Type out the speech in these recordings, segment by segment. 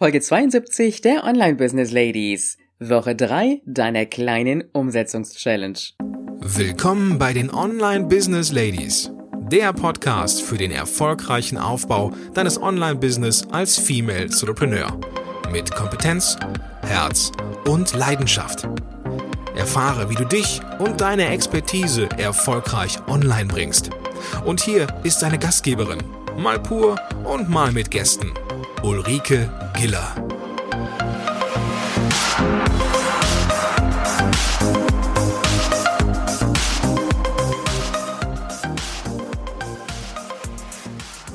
Folge 72 der Online Business Ladies. Woche 3 deiner kleinen Umsetzungschallenge. Willkommen bei den Online Business Ladies. Der Podcast für den erfolgreichen Aufbau deines Online-Business als Female Entrepreneur. Mit Kompetenz, Herz und Leidenschaft. Erfahre, wie du dich und deine Expertise erfolgreich online bringst. Und hier ist deine Gastgeberin, mal pur und mal mit Gästen, Ulrike Giller.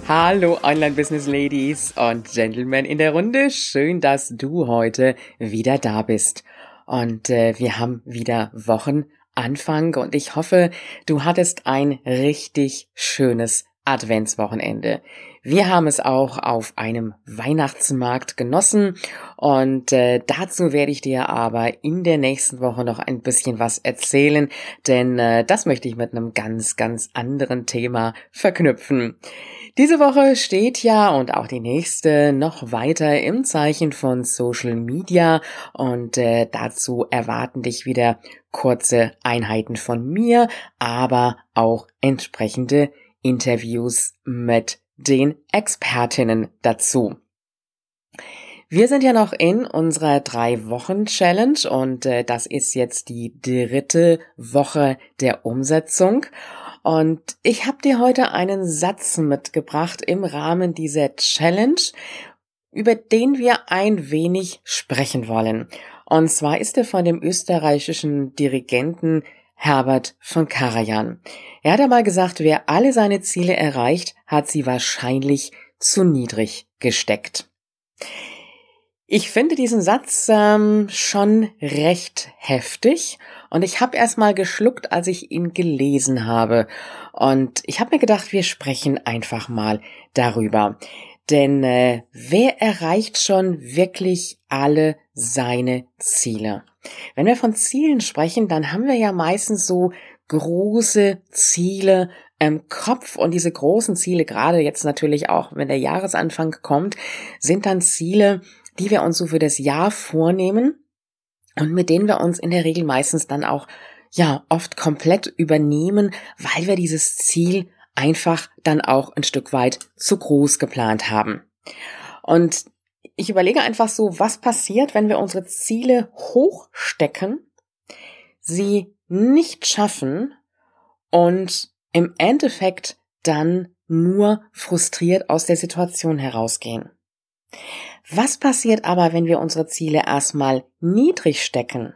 Hallo Online-Business Ladies und Gentlemen in der Runde. Schön, dass du heute wieder da bist. Und äh, wir haben wieder Wochenanfang und ich hoffe, du hattest ein richtig schönes Adventswochenende. Wir haben es auch auf einem Weihnachtsmarkt genossen und äh, dazu werde ich dir aber in der nächsten Woche noch ein bisschen was erzählen, denn äh, das möchte ich mit einem ganz, ganz anderen Thema verknüpfen. Diese Woche steht ja und auch die nächste noch weiter im Zeichen von Social Media und äh, dazu erwarten dich wieder kurze Einheiten von mir, aber auch entsprechende Interviews mit den Expertinnen dazu. Wir sind ja noch in unserer drei Wochen Challenge und äh, das ist jetzt die dritte Woche der Umsetzung. Und ich habe dir heute einen Satz mitgebracht im Rahmen dieser Challenge, über den wir ein wenig sprechen wollen. Und zwar ist er von dem österreichischen Dirigenten Herbert von Karajan. Er hat einmal gesagt, wer alle seine Ziele erreicht, hat sie wahrscheinlich zu niedrig gesteckt. Ich finde diesen Satz ähm, schon recht heftig und ich habe erstmal geschluckt, als ich ihn gelesen habe. Und ich habe mir gedacht, wir sprechen einfach mal darüber. Denn äh, wer erreicht schon wirklich alle seine Ziele? Wenn wir von Zielen sprechen, dann haben wir ja meistens so große Ziele im Kopf und diese großen Ziele, gerade jetzt natürlich auch, wenn der Jahresanfang kommt, sind dann Ziele, die wir uns so für das Jahr vornehmen und mit denen wir uns in der Regel meistens dann auch ja oft komplett übernehmen, weil wir dieses Ziel einfach dann auch ein Stück weit zu groß geplant haben. Und ich überlege einfach so, was passiert, wenn wir unsere Ziele hochstecken, sie nicht schaffen und im Endeffekt dann nur frustriert aus der Situation herausgehen. Was passiert aber, wenn wir unsere Ziele erstmal niedrig stecken?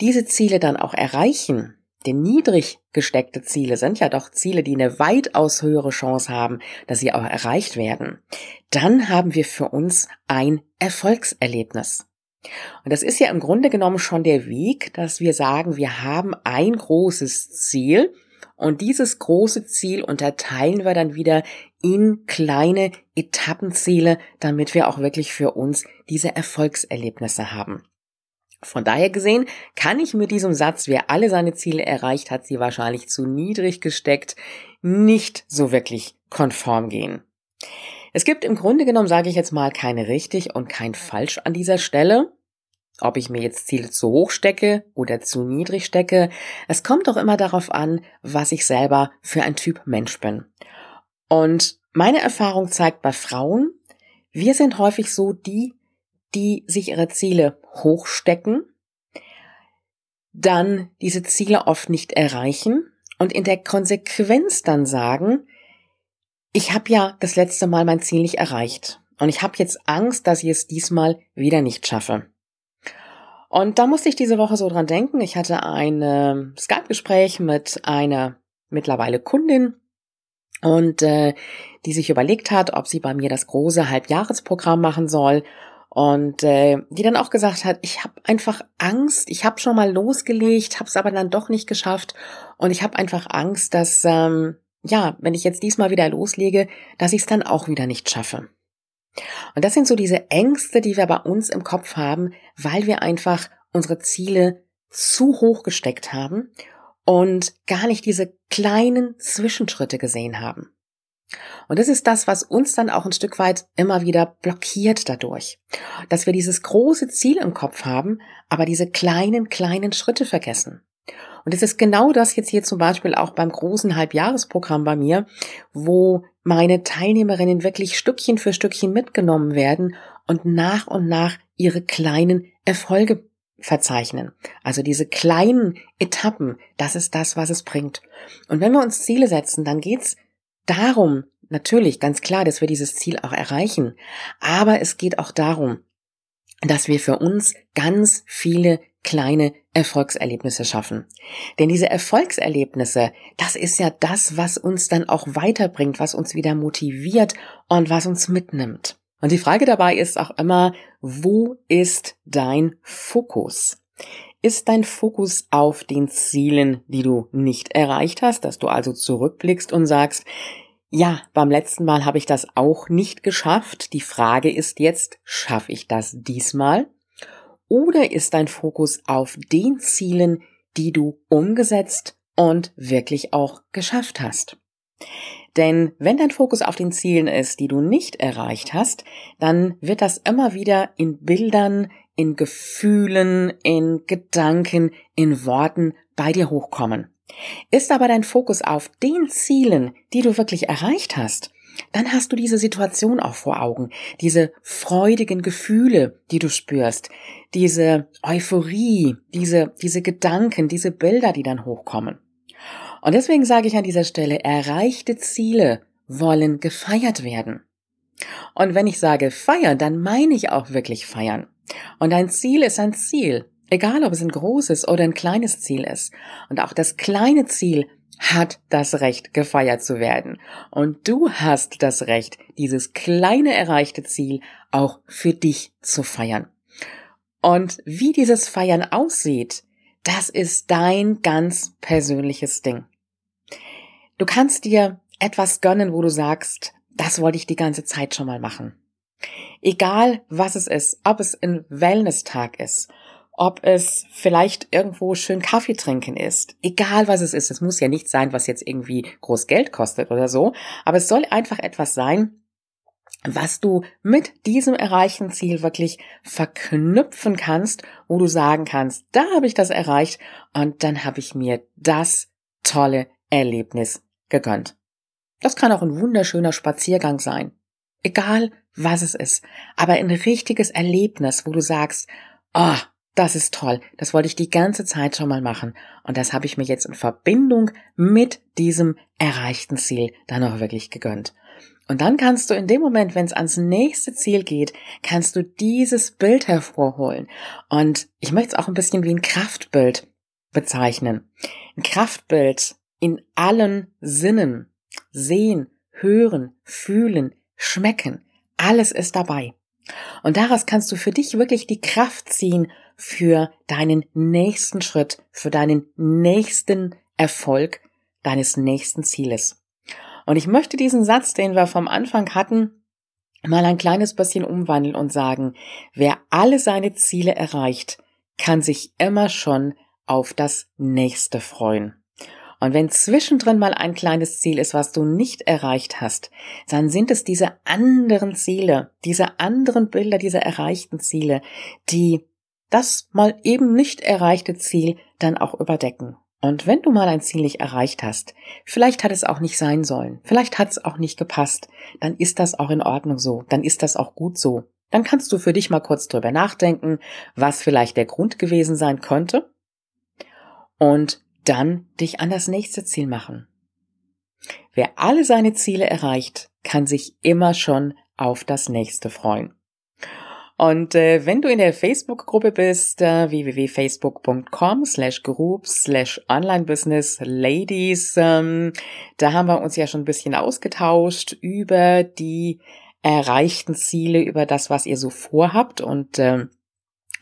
Diese Ziele dann auch erreichen denn niedrig gesteckte Ziele sind ja doch Ziele, die eine weitaus höhere Chance haben, dass sie auch erreicht werden. Dann haben wir für uns ein Erfolgserlebnis. Und das ist ja im Grunde genommen schon der Weg, dass wir sagen, wir haben ein großes Ziel und dieses große Ziel unterteilen wir dann wieder in kleine Etappenziele, damit wir auch wirklich für uns diese Erfolgserlebnisse haben. Von daher gesehen kann ich mit diesem Satz, wer alle seine Ziele erreicht, hat sie wahrscheinlich zu niedrig gesteckt, nicht so wirklich konform gehen. Es gibt im Grunde genommen, sage ich jetzt mal, keine richtig und kein falsch an dieser Stelle. Ob ich mir jetzt Ziele zu hoch stecke oder zu niedrig stecke, es kommt doch immer darauf an, was ich selber für ein Typ Mensch bin. Und meine Erfahrung zeigt bei Frauen, wir sind häufig so die, die sich ihre Ziele hochstecken, dann diese Ziele oft nicht erreichen und in der Konsequenz dann sagen, ich habe ja das letzte Mal mein Ziel nicht erreicht und ich habe jetzt Angst, dass ich es diesmal wieder nicht schaffe. Und da musste ich diese Woche so dran denken. Ich hatte ein äh, Skype-Gespräch mit einer mittlerweile Kundin und äh, die sich überlegt hat, ob sie bei mir das große Halbjahresprogramm machen soll und äh, die dann auch gesagt hat, ich habe einfach Angst, ich habe schon mal losgelegt, habe es aber dann doch nicht geschafft und ich habe einfach Angst, dass ähm, ja, wenn ich jetzt diesmal wieder loslege, dass ich es dann auch wieder nicht schaffe. Und das sind so diese Ängste, die wir bei uns im Kopf haben, weil wir einfach unsere Ziele zu hoch gesteckt haben und gar nicht diese kleinen Zwischenschritte gesehen haben. Und das ist das, was uns dann auch ein Stück weit immer wieder blockiert dadurch. Dass wir dieses große Ziel im Kopf haben, aber diese kleinen, kleinen Schritte vergessen. Und es ist genau das jetzt hier zum Beispiel auch beim großen Halbjahresprogramm bei mir, wo meine Teilnehmerinnen wirklich Stückchen für Stückchen mitgenommen werden und nach und nach ihre kleinen Erfolge verzeichnen. Also diese kleinen Etappen, das ist das, was es bringt. Und wenn wir uns Ziele setzen, dann geht's darum, natürlich ganz klar, dass wir dieses Ziel auch erreichen. Aber es geht auch darum, dass wir für uns ganz viele kleine Erfolgserlebnisse schaffen. Denn diese Erfolgserlebnisse, das ist ja das, was uns dann auch weiterbringt, was uns wieder motiviert und was uns mitnimmt. Und die Frage dabei ist auch immer, wo ist dein Fokus? Ist dein Fokus auf den Zielen, die du nicht erreicht hast, dass du also zurückblickst und sagst, ja, beim letzten Mal habe ich das auch nicht geschafft. Die Frage ist jetzt, schaffe ich das diesmal? Oder ist dein Fokus auf den Zielen, die du umgesetzt und wirklich auch geschafft hast? Denn wenn dein Fokus auf den Zielen ist, die du nicht erreicht hast, dann wird das immer wieder in Bildern, in Gefühlen, in Gedanken, in Worten bei dir hochkommen. Ist aber dein Fokus auf den Zielen, die du wirklich erreicht hast, dann hast du diese Situation auch vor Augen, diese freudigen Gefühle, die du spürst, diese Euphorie, diese, diese Gedanken, diese Bilder, die dann hochkommen. Und deswegen sage ich an dieser Stelle, erreichte Ziele wollen gefeiert werden. Und wenn ich sage feiern, dann meine ich auch wirklich feiern. Und ein Ziel ist ein Ziel, egal ob es ein großes oder ein kleines Ziel ist. Und auch das kleine Ziel hat das Recht, gefeiert zu werden. Und du hast das Recht, dieses kleine erreichte Ziel auch für dich zu feiern. Und wie dieses Feiern aussieht, das ist dein ganz persönliches Ding. Du kannst dir etwas gönnen, wo du sagst, das wollte ich die ganze Zeit schon mal machen. Egal was es ist, ob es ein Wellness-Tag ist, ob es vielleicht irgendwo schön Kaffee trinken ist, egal was es ist, es muss ja nicht sein, was jetzt irgendwie groß Geld kostet oder so, aber es soll einfach etwas sein, was du mit diesem erreichten Ziel wirklich verknüpfen kannst, wo du sagen kannst, da habe ich das erreicht und dann habe ich mir das tolle Erlebnis gegönnt. Das kann auch ein wunderschöner Spaziergang sein. Egal, was es ist. Aber ein richtiges Erlebnis, wo du sagst, oh, das ist toll. Das wollte ich die ganze Zeit schon mal machen. Und das habe ich mir jetzt in Verbindung mit diesem erreichten Ziel dann auch wirklich gegönnt. Und dann kannst du in dem Moment, wenn es ans nächste Ziel geht, kannst du dieses Bild hervorholen. Und ich möchte es auch ein bisschen wie ein Kraftbild bezeichnen. Ein Kraftbild in allen Sinnen. Sehen, hören, fühlen, schmecken. Alles ist dabei. Und daraus kannst du für dich wirklich die Kraft ziehen für deinen nächsten Schritt, für deinen nächsten Erfolg deines nächsten Zieles. Und ich möchte diesen Satz, den wir vom Anfang hatten, mal ein kleines bisschen umwandeln und sagen, wer alle seine Ziele erreicht, kann sich immer schon auf das nächste freuen. Und wenn zwischendrin mal ein kleines Ziel ist, was du nicht erreicht hast, dann sind es diese anderen Ziele, diese anderen Bilder, diese erreichten Ziele, die das mal eben nicht erreichte Ziel dann auch überdecken. Und wenn du mal ein Ziel nicht erreicht hast, vielleicht hat es auch nicht sein sollen, vielleicht hat es auch nicht gepasst, dann ist das auch in Ordnung so, dann ist das auch gut so. Dann kannst du für dich mal kurz drüber nachdenken, was vielleicht der Grund gewesen sein könnte. Und dann dich an das nächste Ziel machen. Wer alle seine Ziele erreicht, kann sich immer schon auf das nächste freuen. Und äh, wenn du in der Facebook-Gruppe bist, äh, www.facebook.com slash groups slash online business ladies, ähm, da haben wir uns ja schon ein bisschen ausgetauscht über die erreichten Ziele, über das, was ihr so vorhabt und äh,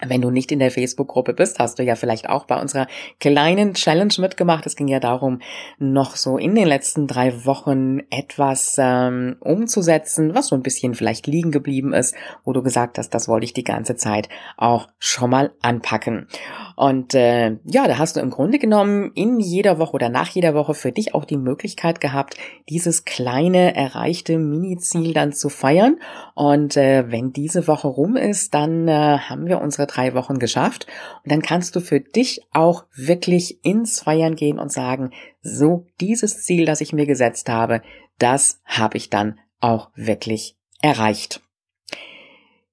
Wenn du nicht in der Facebook-Gruppe bist, hast du ja vielleicht auch bei unserer kleinen Challenge mitgemacht. Es ging ja darum, noch so in den letzten drei Wochen etwas ähm, umzusetzen, was so ein bisschen vielleicht liegen geblieben ist, wo du gesagt hast, das wollte ich die ganze Zeit auch schon mal anpacken. Und äh, ja, da hast du im Grunde genommen in jeder Woche oder nach jeder Woche für dich auch die Möglichkeit gehabt, dieses kleine erreichte Mini-Ziel dann zu feiern. Und äh, wenn diese Woche rum ist, dann äh, haben wir unsere drei Wochen geschafft. Und dann kannst du für dich auch wirklich ins Feiern gehen und sagen, so dieses Ziel, das ich mir gesetzt habe, das habe ich dann auch wirklich erreicht.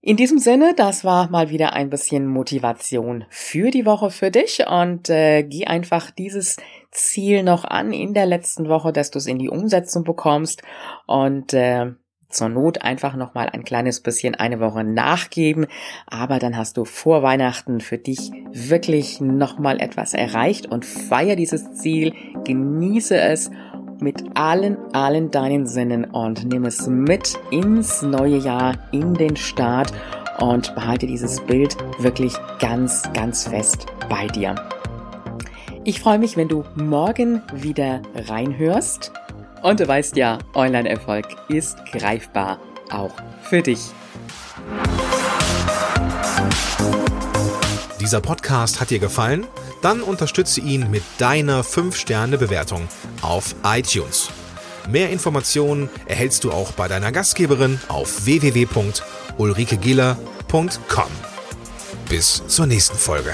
In diesem Sinne, das war mal wieder ein bisschen Motivation für die Woche für dich und äh, geh einfach dieses Ziel noch an in der letzten Woche, dass du es in die Umsetzung bekommst und äh, zur Not einfach noch mal ein kleines bisschen eine Woche nachgeben, aber dann hast du vor Weihnachten für dich wirklich noch mal etwas erreicht und feier dieses Ziel, genieße es mit allen, allen deinen Sinnen und nimm es mit ins neue Jahr, in den Start und behalte dieses Bild wirklich ganz, ganz fest bei dir. Ich freue mich, wenn du morgen wieder reinhörst. Und du weißt ja, Online-Erfolg ist greifbar, auch für dich. Dieser Podcast hat dir gefallen? Dann unterstütze ihn mit deiner 5-Sterne-Bewertung auf iTunes. Mehr Informationen erhältst du auch bei deiner Gastgeberin auf www.ulrikegiller.com. Bis zur nächsten Folge.